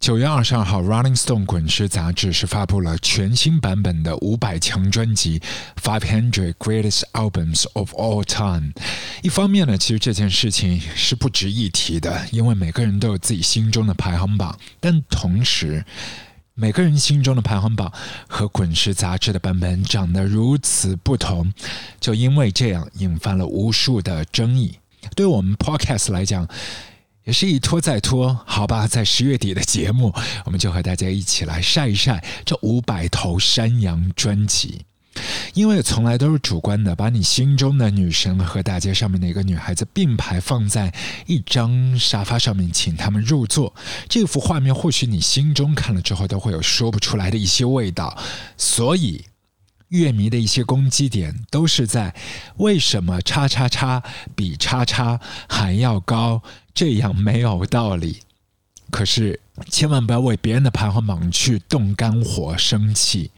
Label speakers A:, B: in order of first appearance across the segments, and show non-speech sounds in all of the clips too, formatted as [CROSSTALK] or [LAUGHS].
A: 九月二十二号，《Rolling Stone》滚石杂志是发布了全新版本的五百强专辑《Five Hundred Greatest Albums of All Time》。一方面呢，其实这件事情是不值一提的，因为每个人都有自己心中的排行榜。但同时，每个人心中的排行榜和滚石杂志的版本长得如此不同，就因为这样引发了无数的争议。对我们 Podcast 来讲，也是一拖再拖，好吧，在十月底的节目，我们就和大家一起来晒一晒这五百头山羊专辑。因为从来都是主观的，把你心中的女神和大街上面的一个女孩子并排放在一张沙发上面，请他们入座。这幅画面或许你心中看了之后都会有说不出来的一些味道，所以。乐迷的一些攻击点都是在为什么叉叉叉比叉叉还要高？这样没有道理。可是千万不要为别人的排行榜去动肝火、生气。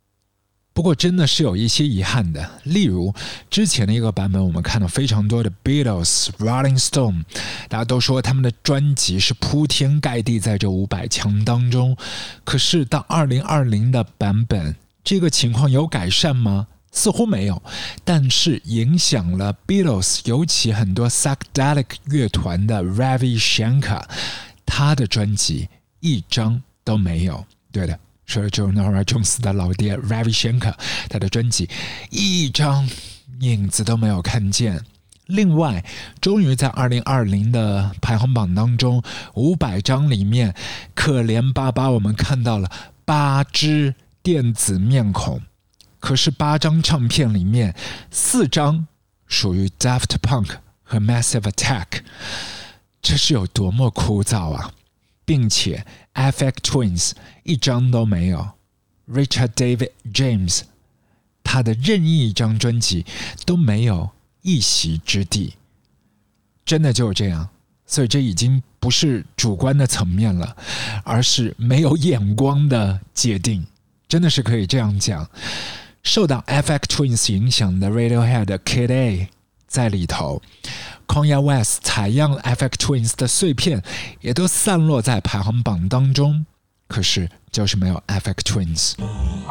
A: 不过真的是有一些遗憾的，例如之前的一个版本，我们看到非常多的 Beatles、Rolling Stone，大家都说他们的专辑是铺天盖地在这五百强当中。可是到二零二零的版本。这个情况有改善吗？似乎没有，但是影响了 Beatles，尤其很多 Psychedelic 乐团的 Ravi Shankar，他的专辑一张都没有。对的，说的就是 Nora Jones 的老爹 Ravi Shankar，他的专辑一张影子都没有看见。另外，终于在二零二零的排行榜当中，五百张里面，可怜巴巴我们看到了八只。电子面孔，可是八张唱片里面四张属于 Daft Punk 和 Massive Attack，这是有多么枯燥啊！并且 FX Twins 一张都没有，Richard David James 他的任意一张专辑都没有一席之地，真的就是这样。所以这已经不是主观的层面了，而是没有眼光的界定。真的是可以这样讲，受到 FX Twins 影响的 Radiohead Kid A 在里头，Kanye West 采样 FX Twins 的碎片也都散落在排行榜当中，可是就是没有 FX Twins。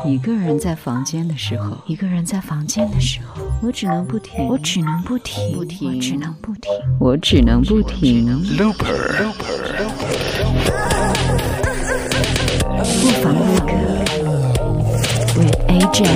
B: 一个人在房间的时候，一个人在房间的时候，我只能不停，我只能不停，不停，我只能不停，我只能不停。Looper，不妨录歌。AJ，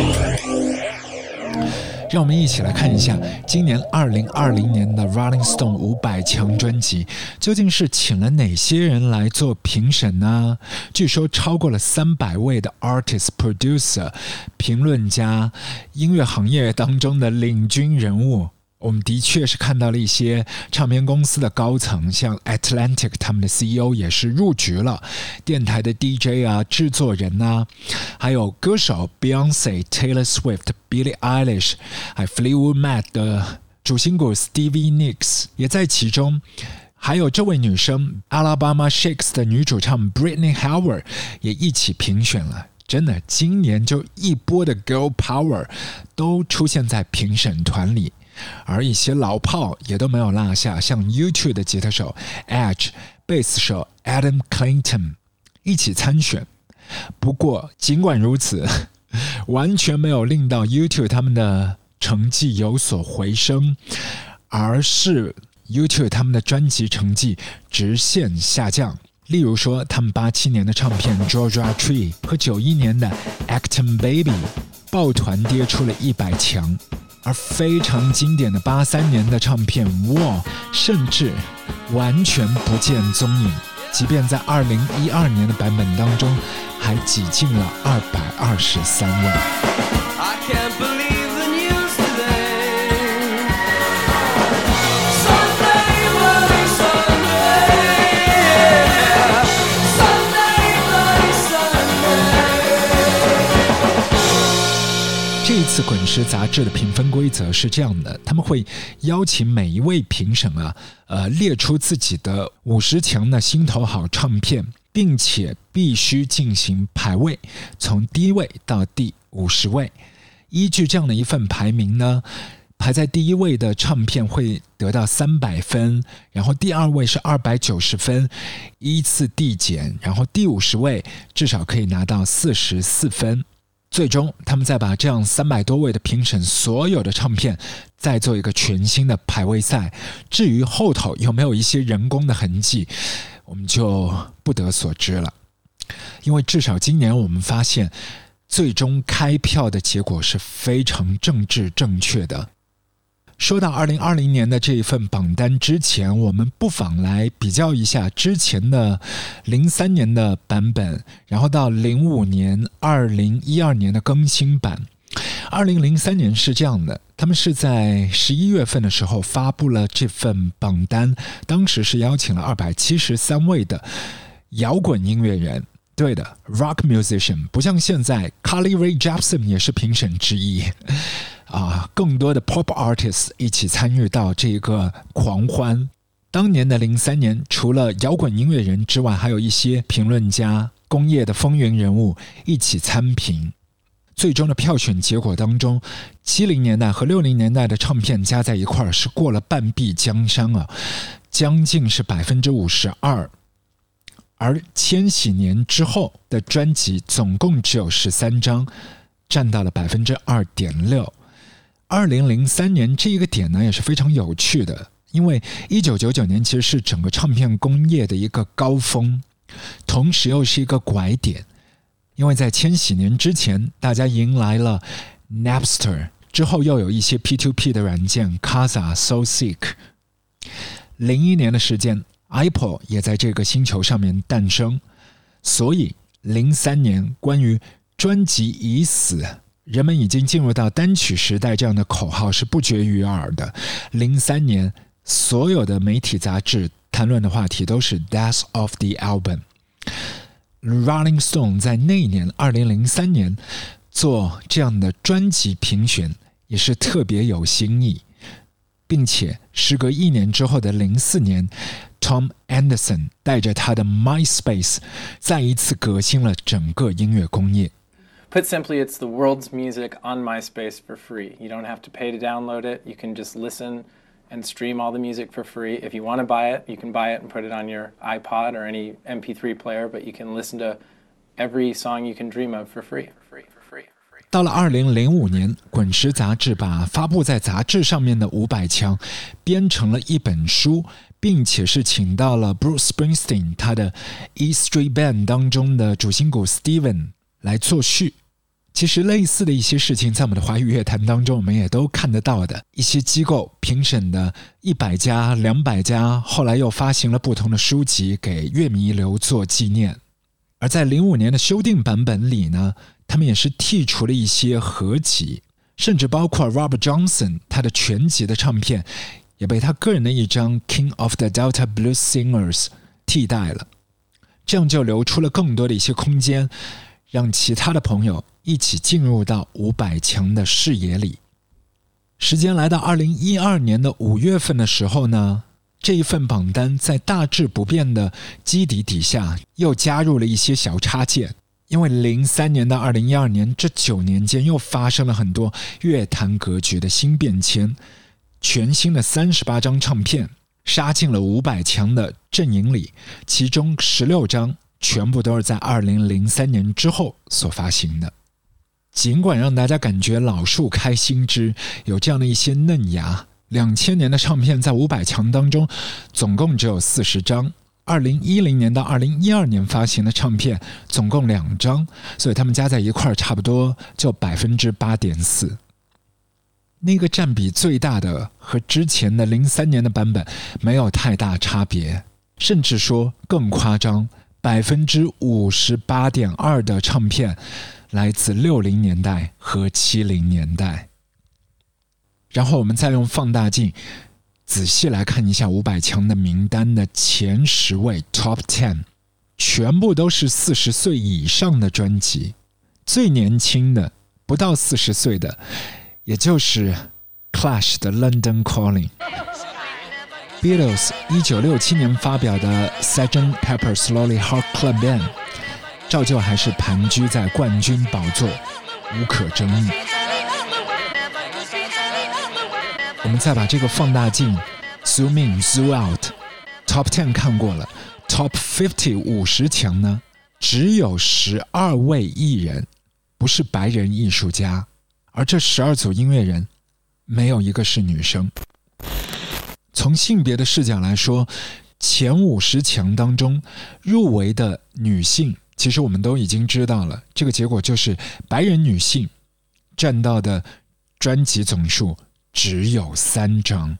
A: 让我们一起来看一下今年二零二零年的 Rolling Stone 五百强专辑究竟是请了哪些人来做评审呢？据说超过了三百位的 artist、producer、评论家，音乐行业当中的领军人物。我们的确是看到了一些唱片公司的高层，像 Atlantic 他们的 CEO 也是入局了，电台的 DJ 啊、制作人啊，还有歌手 Beyonce、Taylor Swift、Billie Eilish，还有 Fleetwood Mac 的主心骨 Stevie Nicks 也在其中，还有这位女生 Alabama Shakes 的女主唱 Britney Howard 也一起评选了。真的，今年就一波的 Girl Power 都出现在评审团里。而一些老炮也都没有落下，像 YouTube 的吉他手 Edge、贝斯手 Adam Clayton 一起参选。不过，尽管如此，[LAUGHS] 完全没有令到 YouTube 他们的成绩有所回升，而是 YouTube 他们的专辑成绩直线下降。例如说，他们八七年的唱片《Georgia Tree》和九一年的《Acting Baby》抱团跌出了一百强。而非常经典的八三年的唱片《War》甚至完全不见踪影，即便在二零一二年的版本当中，还挤进了二百二十三位。滚石杂志的评分规则是这样的：他们会邀请每一位评审啊，呃，列出自己的五十强的心头好唱片，并且必须进行排位，从第一位到第五十位。依据这样的一份排名呢，排在第一位的唱片会得到三百分，然后第二位是二百九十分，依次递减，然后第五十位至少可以拿到四十四分。最终，他们再把这样三百多位的评审所有的唱片再做一个全新的排位赛。至于后头有没有一些人工的痕迹，我们就不得所知了。因为至少今年我们发现，最终开票的结果是非常政治正确的。说到二零二零年的这一份榜单之前，我们不妨来比较一下之前的零三年的版本，然后到零五年、二零一二年的更新版。二零零三年是这样的，他们是在十一月份的时候发布了这份榜单，当时是邀请了二百七十三位的摇滚音乐人。对的，rock musician，不像现在，Carly Rae Jepsen 也是评审之一。啊，更多的 pop artists 一起参与到这个狂欢。当年的零三年，除了摇滚音乐人之外，还有一些评论家、工业的风云人物一起参评。最终的票选结果当中，七零年代和六零年代的唱片加在一块儿是过了半壁江山啊，将近是百分之五十二。而千禧年之后的专辑总共只有十三张，占到了百分之二点六。二零零三年这一个点呢也是非常有趣的，因为一九九九年其实是整个唱片工业的一个高峰，同时又是一个拐点，因为在千禧年之前，大家迎来了 Napster，之后又有一些 P to P 的软件 kaza、SoSick。零一年的时间，Apple 也在这个星球上面诞生，所以零三年关于专辑已死。人们已经进入到单曲时代，这样的口号是不绝于耳的。零三年，所有的媒体杂志谈论的话题都是 “death of the album”。Rolling Stone 在那一年，二零零三年做这样的专辑评选，也是特别有新意，并且时隔一年之后的零四年，Tom Anderson 带着他的 MySpace 再一次革新了整个音乐工业。
C: Put simply, it's the world's music on MySpace for free. You don't have to pay to download it. You can just listen and stream all the music for free. If you want to buy it, you can buy it and put it on your iPod or any MP3 player, but you can listen to every song you can dream of for free. For free.
A: 到了二零零五年，《滚石》杂志把发布在杂志上面的五百强编成了一本书，并且是请到了 Bruce Springsteen 他的 E Street Band 当中的主心骨 Steven 来作序。 其实类似的一些事情，在我们的华语乐坛当中，我们也都看得到的。一些机构评审的一百家、两百家，后来又发行了不同的书籍给乐迷留作纪念。而在零五年的修订版本里呢，他们也是剔除了一些合集，甚至包括 Robert Johnson 他的全集的唱片，也被他个人的一张 King of the Delta Blues Singers 替代了。这样就留出了更多的一些空间，让其他的朋友。一起进入到五百强的视野里。时间来到二零一二年的五月份的时候呢，这一份榜单在大致不变的基底底下又加入了一些小插件。因为零三年到二零一二年这九年间又发生了很多乐坛格局的新变迁，全新的三十八张唱片杀进了五百强的阵营里，其中十六张全部都是在二零零三年之后所发行的。尽管让大家感觉老树开新枝，有这样的一些嫩芽。两千年的唱片在五百强当中，总共只有四十张；二零一零年到二零一二年发行的唱片总共两张，所以他们加在一块儿差不多就百分之八点四。那个占比最大的和之前的零三年的版本没有太大差别，甚至说更夸张，百分之五十八点二的唱片。来自六零年代和七零年代，然后我们再用放大镜仔细来看一下五百强的名单的前十位 Top Ten，全部都是四十岁以上的专辑，最年轻的不到四十岁的，也就是 Clash 的 London Calling，Beatles 一九六七年发表的 Sgt. Pepper Slowly Heart Club Band。照旧还是盘踞在冠军宝座，无可争议。我们再把这个放大镜 zoom in zoom out，top ten 看过了，top fifty 五十强呢，只有十二位艺人不是白人艺术家，而这十二组音乐人没有一个是女生。从性别的视角来说，前五十强当中入围的女性。其实我们都已经知道了，这个结果就是白人女性占到的专辑总数只有三张，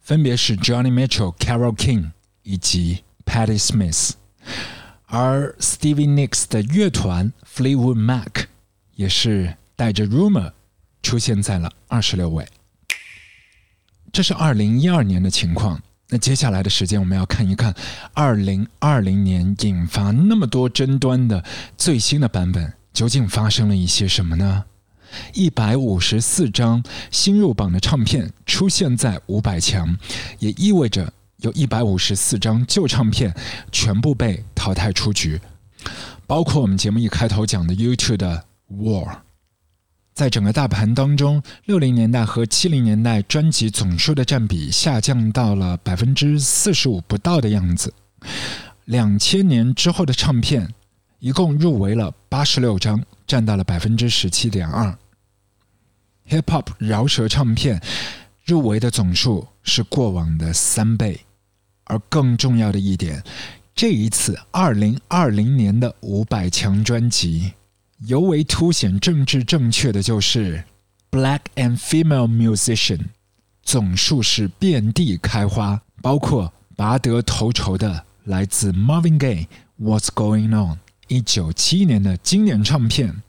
A: 分别是 Johnny Mitchell、Carole King 以及 Patti Smith，而 Stevie Nicks 的乐团 Fleetwood Mac 也是带着 Rumor 出现在了二十六位。这是二零一二年的情况。那接下来的时间，我们要看一看二零二零年引发那么多争端的最新的版本究竟发生了一些什么呢？一百五十四张新入榜的唱片出现在五百强，也意味着有一百五十四张旧唱片全部被淘汰出局，包括我们节目一开头讲的 YouTube 的 War。在整个大盘当中，六零年代和七零年代专辑总数的占比下降到了百分之四十五不到的样子。两千年之后的唱片，一共入围了八十六张，占到了百分之十七点二。Hip Hop 饶舌唱片入围的总数是过往的三倍，而更重要的一点，这一次二零二零年的五百强专辑。尤为凸显政治正确的就是，Black and Female Musician 总数是遍地开花，包括拔得头筹的来自 Marvin Gaye What's Going On 一九七一年的经典唱片。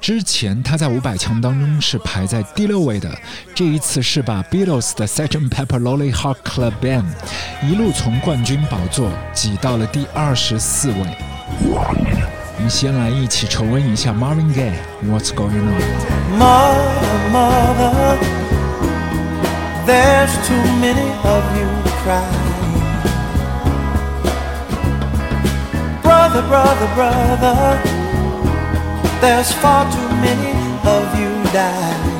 A: 之前他在五百强当中是排在第六位的，这一次是把 Beatles 的 Sgt. Pepper Lonely Heart Club Band 一路从冠军宝座挤到了第二十四位。我们先来一起重温一下 Marvin Gaye What's Going
D: On。Mother, mother, there's too many of you crying. Brother, brother, brother, there's far too many of you dying.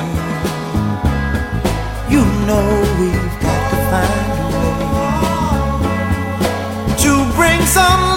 D: You know we've got to find a way to bring some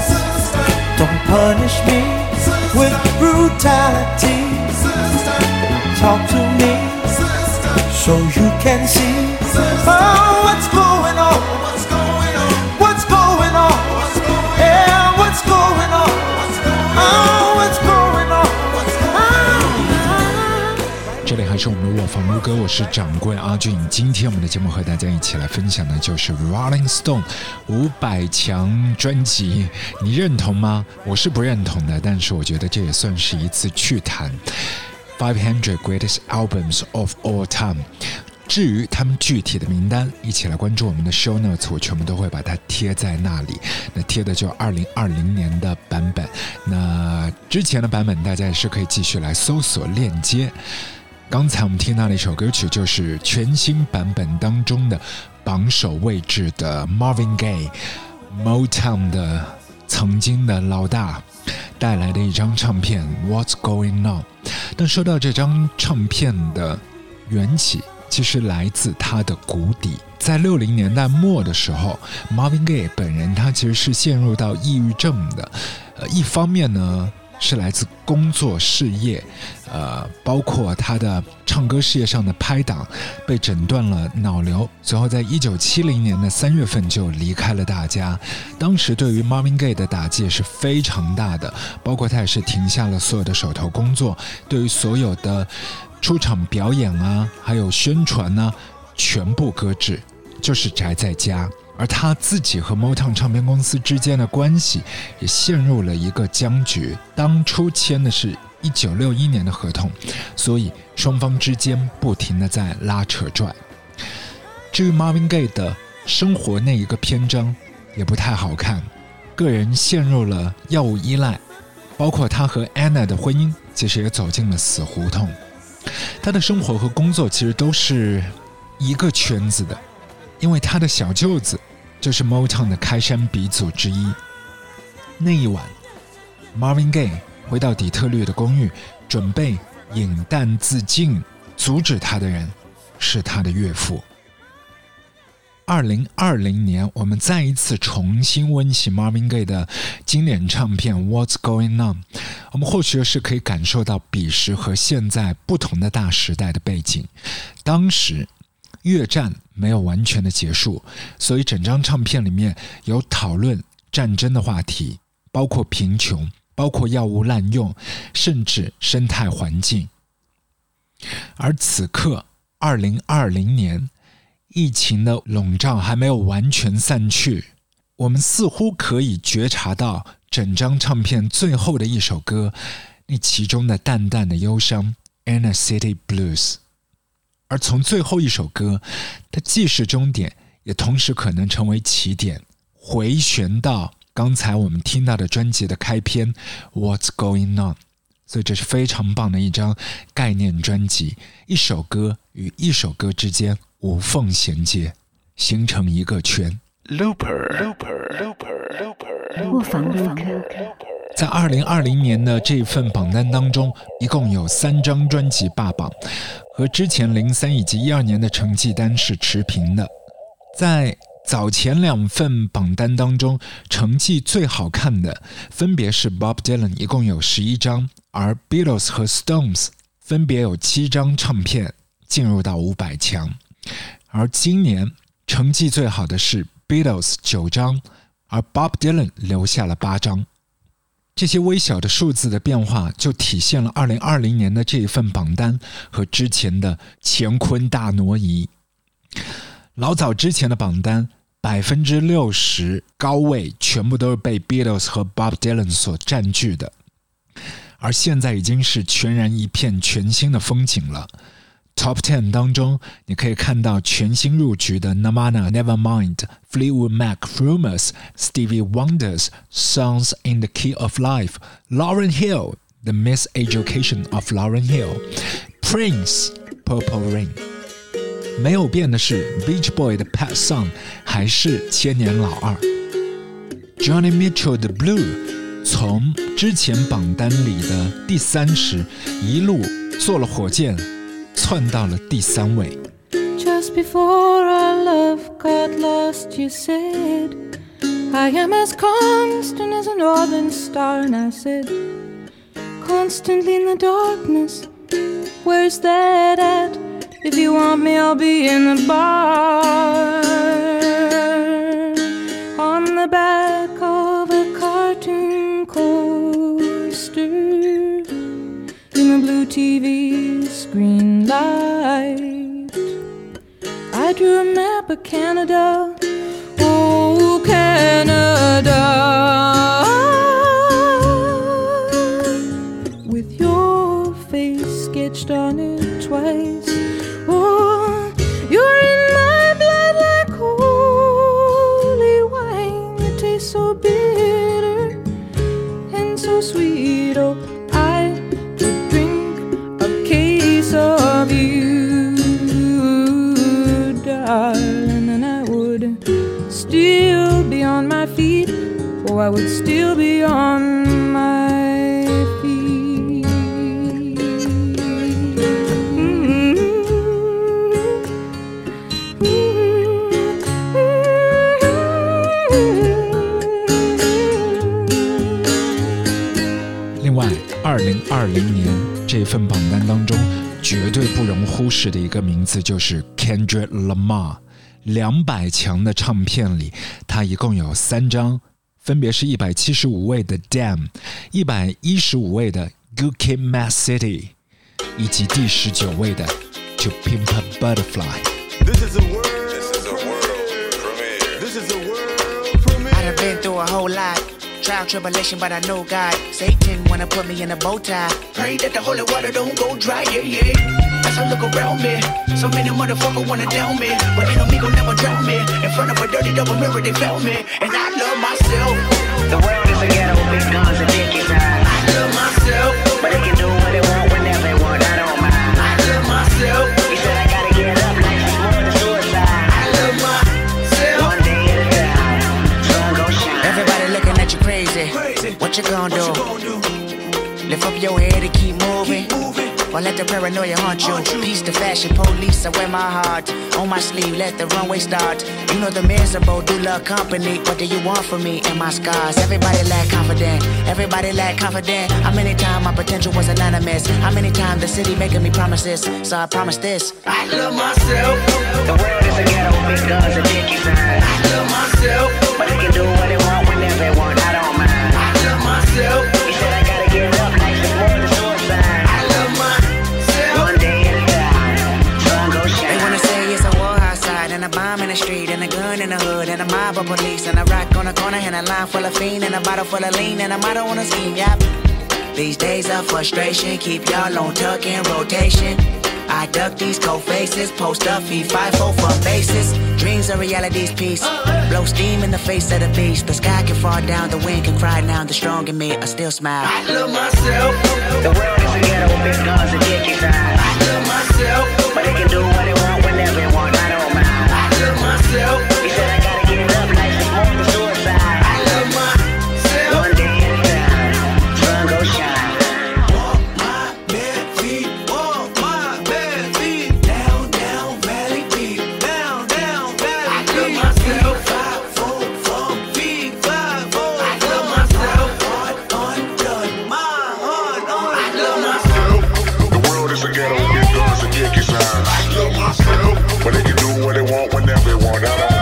D: Punish me with brutality. Talk to me so you can see oh.
A: 如歌，我是掌柜阿俊。今天我们的节目和大家一起来分享的就是 Rolling Stone 五百强专辑，你认同吗？我是不认同的，但是我觉得这也算是一次趣谈。Five Hundred Greatest Albums of All Time。至于他们具体的名单，一起来关注我们的 Show Notes，我全部都会把它贴在那里。那贴的就二零二零年的版本，那之前的版本大家也是可以继续来搜索链接。刚才我们听到的一首歌曲，就是全新版本当中的榜首位置的 Marvin Gaye Motown 的曾经的老大带来的一张唱片《What's Going On》。但说到这张唱片的缘起，其实来自它的谷底。在六零年代末的时候，Marvin Gaye 本人他其实是陷入到抑郁症的。呃，一方面呢。是来自工作事业，呃，包括他的唱歌事业上的拍档被诊断了脑瘤，随后在一九七零年的三月份就离开了大家。当时对于 Marvin Gaye 的打击也是非常大的，包括他也是停下了所有的手头工作，对于所有的出场表演啊，还有宣传呢，全部搁置，就是宅在家。而他自己和 Motown 唱片公司之间的关系也陷入了一个僵局。当初签的是一九六一年的合同，所以双方之间不停的在拉扯拽。至于 Marvin Gaye 的生活那一个篇章也不太好看，个人陷入了药物依赖，包括他和 Anna 的婚姻其实也走进了死胡同。他的生活和工作其实都是一个圈子的，因为他的小舅子就是 Motown 的开山鼻祖之一。那一晚，Marvin Gaye 回到底特律的公寓，准备饮弹自尽，阻止他的人是他的岳父。二零二零年，我们再一次重新温习 Marvin Gaye 的经典唱片《What's Going On》，我们或许是可以感受到彼时和现在不同的大时代的背景。当时，越战没有完全的结束，所以整张唱片里面有讨论战争的话题，包括贫穷，包括药物滥用，甚至生态环境。而此刻，二零二零年。疫情的笼罩还没有完全散去，我们似乎可以觉察到整张唱片最后的一首歌，那其中的淡淡的忧伤《Inner City Blues》。而从最后一首歌，它既是终点，也同时可能成为起点，回旋到刚才我们听到的专辑的开篇《What's Going On》。所以这是非常棒的一张概念专辑，一首歌与一首歌之间。无缝衔接，形成一个圈。
B: 卧房录客，
A: 在二零二零年的这份榜单当中，一共有三张专辑霸榜，和之前零三以及一二年的成绩单是持平的。在早前两份榜单当中，成绩最好看的分别是 Bob Dylan，一共有十一张，而 Beatles 和 Stones 分别有七张唱片进入到五百强。而今年成绩最好的是 Beatles 九张，而 Bob Dylan 留下了八张。这些微小的数字的变化，就体现了2020年的这一份榜单和之前的乾坤大挪移。老早之前的榜单，百分之六十高位全部都是被 Beatles 和 Bob Dylan 所占据的，而现在已经是全然一片全新的风景了。Top Ten 当中，你可以看到全新入局的 Nirvana、Nevermind、Fleetwood Mac、Rumors、Stevie Wonder's Songs in the Key of Life、Lauren Hill、The Miseducation of Lauren Hill、Prince、Purple Rain。没有变的是 Beach Boy 的 Pet Song 还是千年老二。Johnny Mitchell 的 Blue 从之前榜单里的第三十一路坐了火箭。 窜到了第三位。
E: Just before our love got lost, you said, I am as constant as a northern star. And I said, Constantly in the darkness, where's that at? If you want me, I'll be in the bar. On the back of a cartoon coaster, in the blue TV screen light. I drew a map of Canada. I would still be on my feet.
A: 另外，二零二零年这份榜单当中，绝对不容忽视的一个名字就是 Kendrick Lamar。两百强的唱片里，他一共有三张，分别是一百七十五位的《Damn》，一百一十五位的《Good Kid, Mad City》，以及第十九位的《To Pimp a Butterfly》。
F: This is a world. This is a world premiere. This is a been through a whole lot. Trial, tribulation, but I know God. Satan wanna put me in a bow tie. Pray that the holy water don't go dry, yeah, yeah. As I look around me, so many motherfuckers wanna down me. But they know me gon' never drown me. In front of a dirty double mirror, they found me. And I love myself.
G: The world is a ghetto with big guns and.
F: I love myself.
G: But they can do what they want whenever they want. I don't mind.
F: I love myself.
G: He said I gotta get up like it's more than suicide.
F: I love myself.
G: One day at a time. Sun gon' shine.
F: Everybody looking at you crazy. What you gonna do? Lift up your head and keep moving. Or let the paranoia haunt you. Peace the fashion police, I wear my heart on my sleeve. Let the runway start. You know the miserable do love company. What do you want from me and my scars? Everybody lack confident. Everybody lack confident. How many times my potential was anonymous? How many times the city making me promises? So I promise this. I love myself.
G: The world is a ghetto with big guns and dick inside.
F: I love myself.
G: But they can do what they
F: and a line full of fiend and a bottle full of lean and a motto on a scheme, yep. These days of frustration keep y'all on tuck in rotation. I duck these cold faces, post up, feed five oh four from bases. Dreams are reality's piece. Blow steam in the face of the beast. The sky can fall down, the wind can cry now. The strong in me, I still smile. I love myself.
G: The world is a ghetto with big guns and dick inside.
F: I love myself.
G: everyone. I don't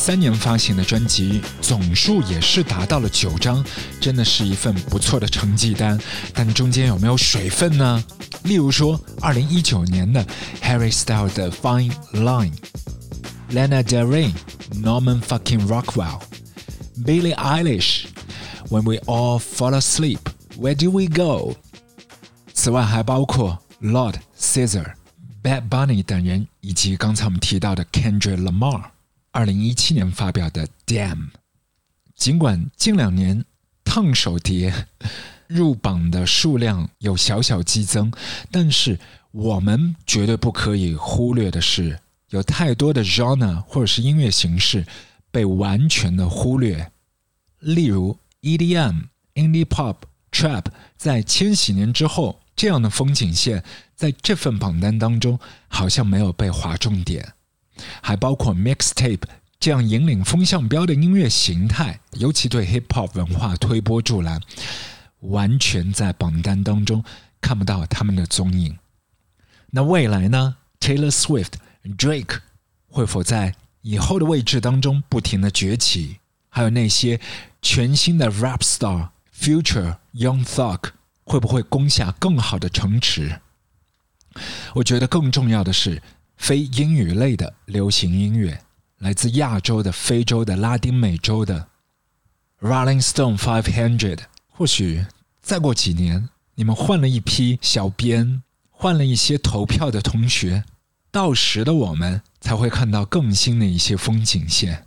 A: 三年发行的专辑总数也是达到了九张，真的是一份不错的成绩单。但中间有没有水分呢？例如说，二零一九年的 Harry Styles 的《Fine Line》，Lana Del Rey、Norman Fucking Rockwell、Billie Eilish，《When We All Fall Asleep》，Where Do We Go？此外还包括 Lord Caesar、Bad Bunny 等人，以及刚才我们提到的 Kendrick Lamar，二零一七年发表的《Damn》。尽管近两年烫手碟 [LAUGHS] 入榜的数量有小小激增，但是我们绝对不可以忽略的是，有太多的 genre 或者是音乐形式被完全的忽略。例如 EDM、Indie Pop、Trap，在千禧年之后，这样的风景线在这份榜单当中好像没有被划重点，还包括 Mixtape 这样引领风向标的音乐形态，尤其对 Hip Hop 文化推波助澜，完全在榜单当中看不到他们的踪影。那未来呢？Taylor Swift、Drake 会否在以后的位置当中不停的崛起？还有那些全新的 Rap Star、Future、Young Thug 会不会攻下更好的城池？我觉得更重要的是，非英语类的流行音乐，来自亚洲的、非洲的、拉丁美洲的 Rolling Stone Five Hundred。或许再过几年，你们换了一批小编，换了一些投票的同学，到时的我们才会看到更新的一些风景线。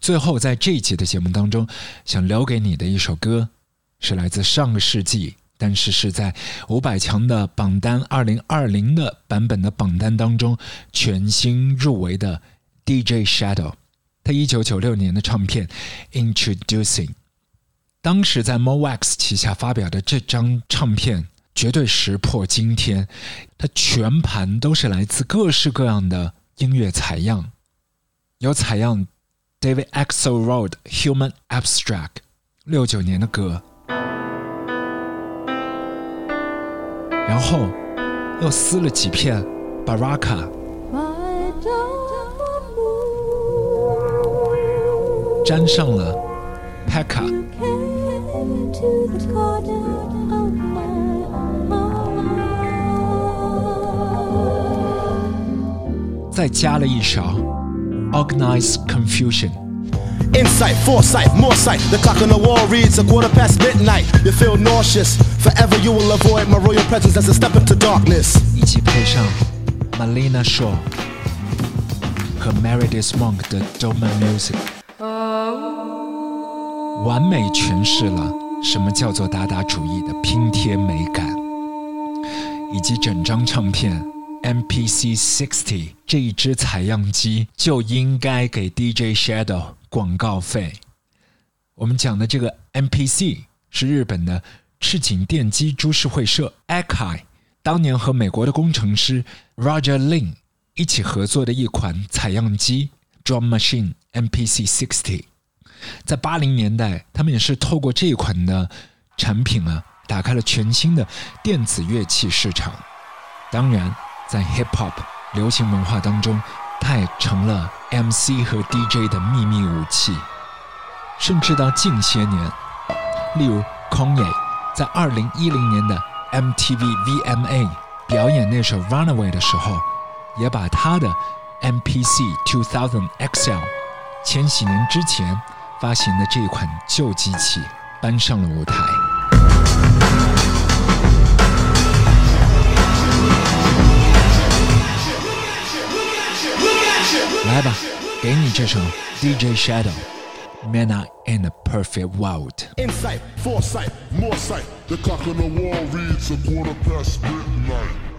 A: 最后，在这一期的节目当中，想留给你的一首歌，是来自上个世纪，但是是在五百强的榜单二零二零的版本的榜单当中全新入围的 DJ Shadow，他一九九六年的唱片《Introducing》，当时在 Mowax 旗下发表的这张唱片绝对石破惊天，它全盘都是来自各式各样的音乐采样，有采样 David Axelrod《Human Abstract》六九年的歌，然后又撕了几片 Baraka，粘上了
E: pecca，
A: 再加了一勺 Organized Confusion。
H: Insight, foresight, more sight. The clock on the wall reads a quarter past midnight. You feel nauseous. Forever you will avoid my royal presence as a step into darkness.
A: 一起配上 Malina Shaw 和 Meredith Monk 的 Doma Music，完美诠释了什么叫做达达主义的拼贴美感，以及整张唱片 MPC 60这一支采样机就应该给 DJ Shadow 广告费。我们讲的这个 MPC 是日本的赤井电机株式会社 Akai 当年和美国的工程师 Roger Lin 一起合作的一款采样机 Drum Machine MPC 60。在八零年代，他们也是透过这一款的产品啊，打开了全新的电子乐器市场。当然，在 Hip Hop 流行文化当中，它也成了 MC 和 DJ 的秘密武器。甚至到近些年，例如 Kanye 在二零一零年的 MTV VMA 表演那首《Runaway》的时候，也把他的 MPC 2000 XL 千禧年之前发行的这款旧机器搬上了舞台。吧，给你这首 DJ Shadow。Men are in a perfect world。
H: Insight, foresight,
I: More sight. The clock on the wall reads a quarter past midnight.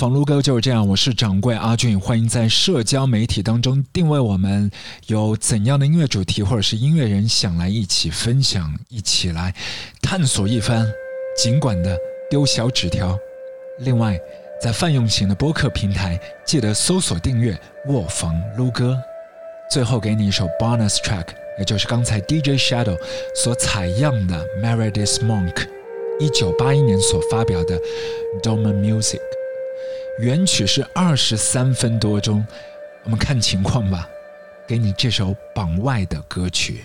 A: 房撸歌就是这样，我是掌柜阿俊，欢迎在社交媒体当中定位我们有怎样的音乐主题，或者是音乐人想来一起分享，一起来探索一番，尽管的丢小纸条。另外，在泛用型的播客平台，记得搜索订阅卧房撸歌。最后给你一首 bonus track，也就是刚才 DJ Shadow 所采样的 Meredith Monk 一九八一年所发表的 Doma Music，原曲是二十三分多钟，我们看情况吧。给你这首榜外的歌曲。